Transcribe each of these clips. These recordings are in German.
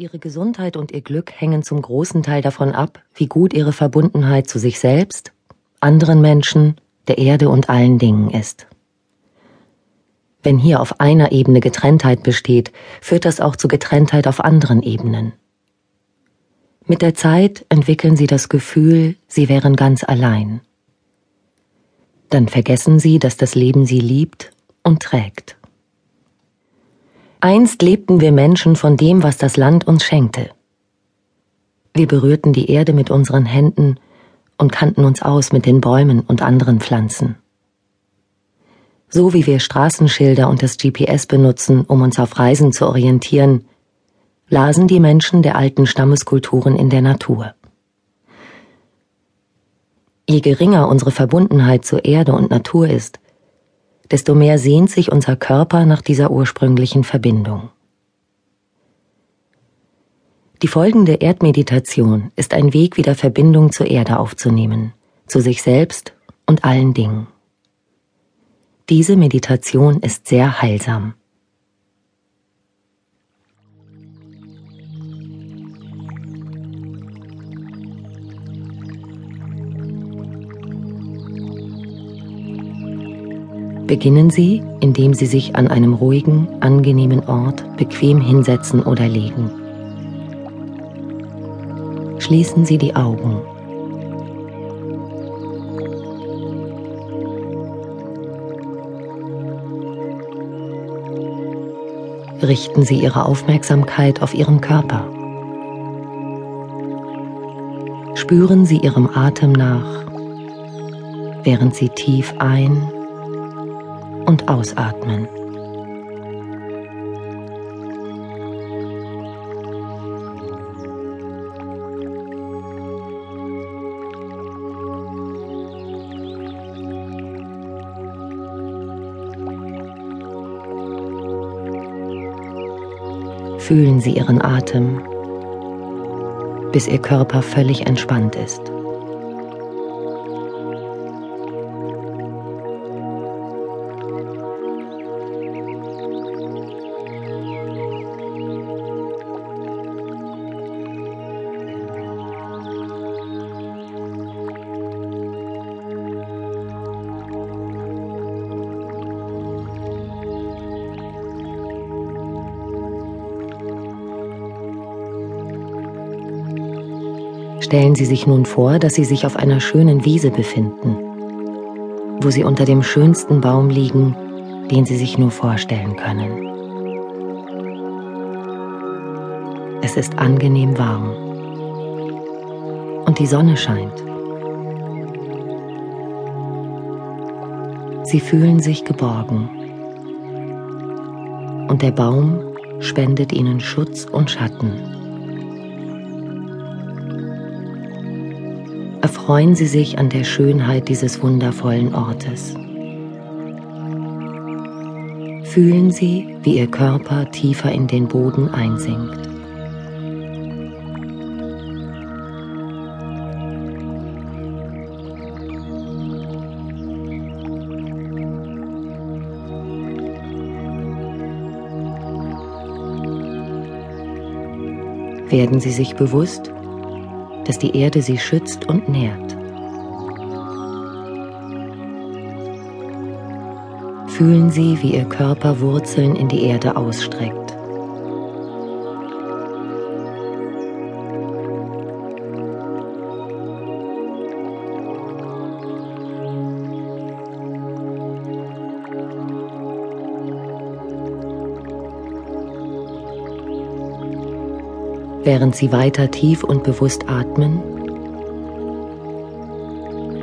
Ihre Gesundheit und Ihr Glück hängen zum großen Teil davon ab, wie gut Ihre Verbundenheit zu sich selbst, anderen Menschen, der Erde und allen Dingen ist. Wenn hier auf einer Ebene Getrenntheit besteht, führt das auch zu Getrenntheit auf anderen Ebenen. Mit der Zeit entwickeln Sie das Gefühl, Sie wären ganz allein. Dann vergessen Sie, dass das Leben Sie liebt und trägt. Einst lebten wir Menschen von dem, was das Land uns schenkte. Wir berührten die Erde mit unseren Händen und kannten uns aus mit den Bäumen und anderen Pflanzen. So wie wir Straßenschilder und das GPS benutzen, um uns auf Reisen zu orientieren, lasen die Menschen der alten Stammeskulturen in der Natur. Je geringer unsere Verbundenheit zur Erde und Natur ist, desto mehr sehnt sich unser Körper nach dieser ursprünglichen Verbindung. Die folgende Erdmeditation ist ein Weg, wieder Verbindung zur Erde aufzunehmen, zu sich selbst und allen Dingen. Diese Meditation ist sehr heilsam. Beginnen Sie, indem Sie sich an einem ruhigen, angenehmen Ort bequem hinsetzen oder legen. Schließen Sie die Augen. Richten Sie Ihre Aufmerksamkeit auf Ihren Körper. Spüren Sie Ihrem Atem nach, während Sie tief ein- und ausatmen. Fühlen Sie Ihren Atem, bis Ihr Körper völlig entspannt ist. Stellen Sie sich nun vor, dass Sie sich auf einer schönen Wiese befinden, wo Sie unter dem schönsten Baum liegen, den Sie sich nur vorstellen können. Es ist angenehm warm und die Sonne scheint. Sie fühlen sich geborgen und der Baum spendet ihnen Schutz und Schatten. Erfreuen Sie sich an der Schönheit dieses wundervollen Ortes. Fühlen Sie, wie Ihr Körper tiefer in den Boden einsinkt. Werden Sie sich bewusst, dass die Erde sie schützt und nährt. Fühlen Sie, wie Ihr Körper Wurzeln in die Erde ausstreckt. Während Sie weiter tief und bewusst atmen?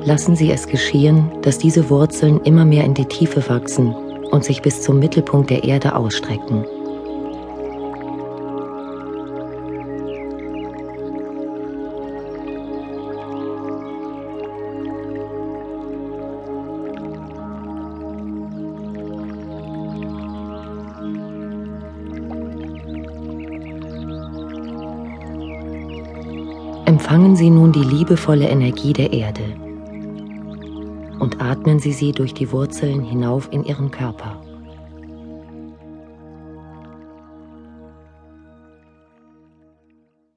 Lassen Sie es geschehen, dass diese Wurzeln immer mehr in die Tiefe wachsen und sich bis zum Mittelpunkt der Erde ausstrecken. Empfangen Sie nun die liebevolle Energie der Erde und atmen Sie sie durch die Wurzeln hinauf in Ihren Körper.